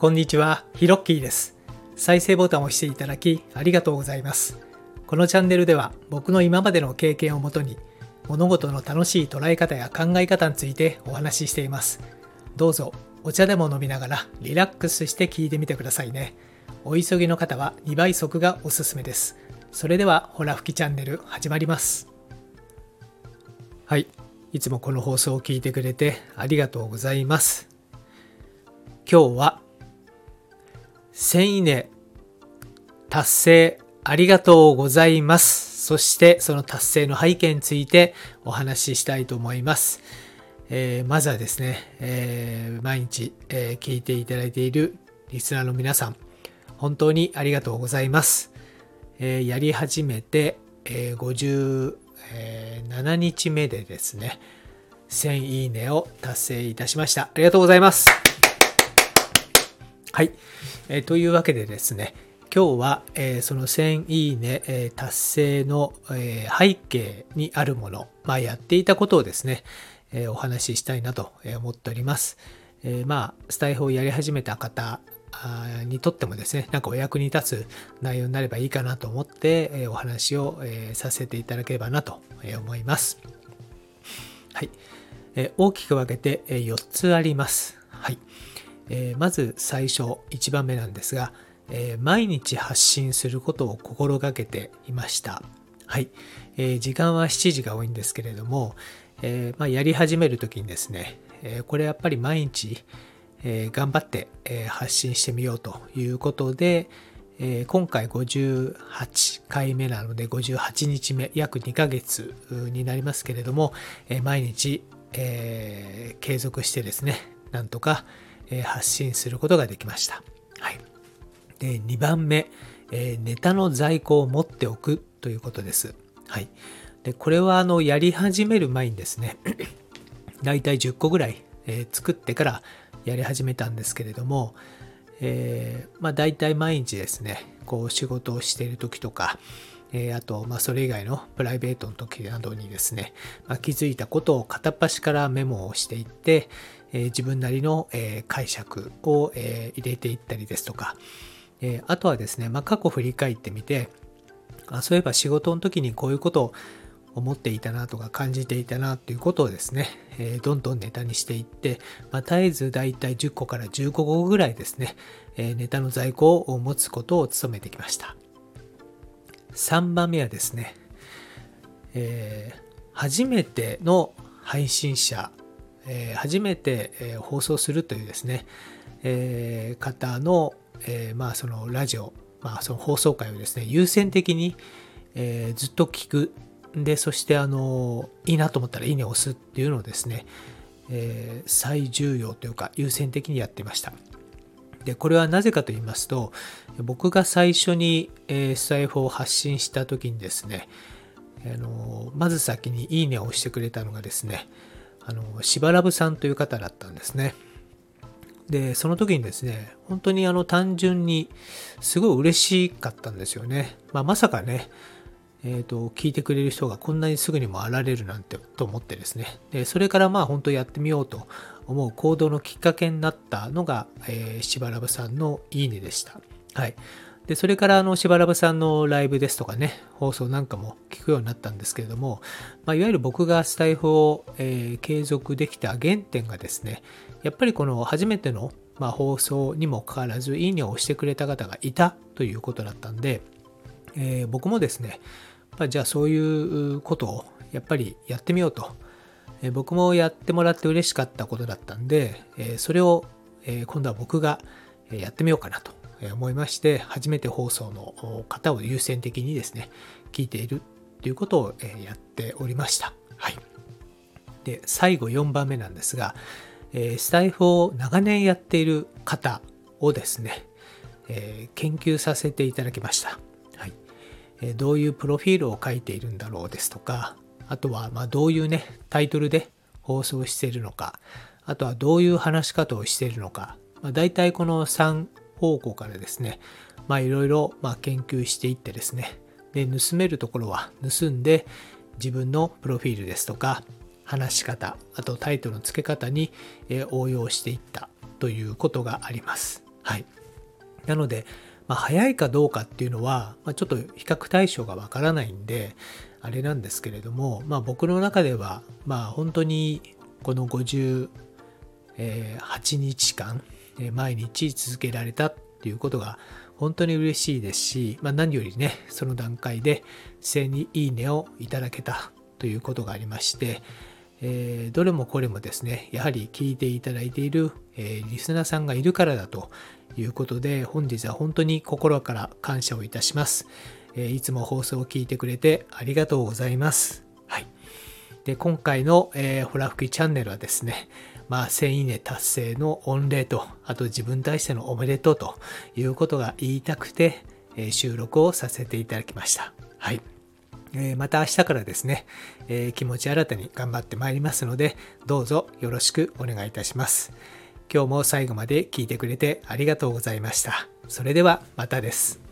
こんにちは、ヒロッキーです。再生ボタンを押していただきありがとうございます。このチャンネルでは僕の今までの経験をもとに物事の楽しい捉え方や考え方についてお話ししています。どうぞお茶でも飲みながらリラックスして聞いてみてくださいね。お急ぎの方は2倍速がおすすめです。それではほら吹きチャンネル始まります。はい。いつもこの放送を聞いてくれてありがとうございます。今日は1000いいね達成ありがとうございます。そしてその達成の背景についてお話ししたいと思います。えーまずはですね、えー毎日、えー聞いていただいているリスナーの皆さん、本当にありがとうございます。えやり始めて、えー57日目でですね、1000いいねを達成いたしました。ありがとうございます。はい、えーというわけでですね、今日は、えーその1000いいね、えー達成の、え背景にあるもの、まあ、やっていたことをですね、えお話ししたいなと思っております。えまあ、スタイフをやり始めた方にとってもですね、なんかお役に立つ内容になればいいかなと思って、えお話を、えさせていただければなと思います。はい。え大きく分けてえ4つあります。はい。えーまず最初、1番目なんですが、えー毎日発信することを心がけていました。はい。えー時間は7時が多いんですけれども、えまあ、やり始めるときにですね、えこれやっぱり毎日、え頑張って、え発信してみようということで、え今回58回目なので58日目約2ヶ月になりますけれども、え毎日、え継続してですねなんとか、え発信することができました。はい、で2番目、えーネタの在庫を持っておくということです。はい、でこれはあのやり始める前にですねだいたい10個ぐらい、えー作ってからやり始めたんですけれども、えーまあ、大体毎日ですねこう仕事をしている時とか、えーあと、まあ、それ以外のプライベートの時などにですね、まあ、気づいたことを片っ端からメモをしていって、え自分なりの、え解釈を、え入れていったりですとか、えあとはですね、まあ、過去振り返ってみてあそういえば仕事の時にこういうことを思っていたなとか感じていたなということをですね、えーどんどんネタにしていって、まあ、絶えず大体10個から15個ぐらいですね、えーネタの在庫を持つことを努めてきました。3番目はですね、えー初めての配信者、えー初めて、えー放送するというですね、えー方の、えまあそのラジオ、まあその放送回をですね、優先的に、えずっと聞く。で、そしてあの、いいなと思ったらいいねを押すっていうのをですね、え最重要というか優先的にやってました。で、これはなぜかと言いますと、僕が最初に、えースタイフを発信した時にですね、あのまず先にいいねを押してくれたのがですね、あの、しばらぶさんという方だったんですね。で、その時にですね、本当にあの単純にすごい嬉しかったんですよね。まあ、まさかね、えーと、聞いてくれる人がこんなにすぐにも現れるなんてと思ってですね。で、それからまあ本当やってみようと思う行動のきっかけになったのが、えーしばらぶさんのいいねでした。はい。で、それからあのしばらぶさんのライブですとかね、放送なんかも聞くようになったんですけれども、まあ、いわゆる僕がスタイフを、えー継続できた原点がですね、やっぱりこの初めての、まあ、放送にもかかわらず、いいねを押してくれた方がいたということだったんで、えー僕もですね、まあ、じゃあそういうことをやっぱりやってみようと、えー僕もやってもらって嬉しかったことだったんで、えそれを、え今度は僕がやってみようかなと思いまして、初めて放送の方を優先的にですね、聞いているということをやっておりました。はい。で、最後4番目なんですが、えスタイフを長年やっている方をですね、え研究させていただきました。はい。えどういうプロフィールを書いているんだろうですとか、あとはまどういうね、タイトルで放送しているのか、あとはどういう話し方をしているのか、まあ、大体この3方向からですね、まあいろいろ研究していってですね、で、盗めるところは盗んで、自分のプロフィールですとか、話し方、あとタイトルの付け方に応用していったということがあります。はい。なので、まあ、早いかどうかっていうのは、まあ、ちょっと比較対象がわからないんで、あれなんですけれども、まあ、僕の中では、まあ、本当にこの58日間、毎日続けられたっていうことが本当に嬉しいですし、まあ、何よりね、その段階で1000いいねをいただけたということがありまして、えー、どれもこれもですね、やはり聞いていただいている、えー、リスナーさんがいるからだということで、本日は本当に心から感謝をいたします。えー、いつも放送を聞いてくれてありがとうございます。はい。で、今回の、えー、ホラ吹きチャンネルはですね、まあ、1000いいね達成の御礼と、あと自分に対してのおめでとうということが言いたくて、えー、収録をさせていただきました。はい。えまた明日からですね、え気持ち新たに頑張ってまいりますので、どうぞよろしくお願いいたします。今日も最後まで聞いてくれてありがとうございました。それではまたです。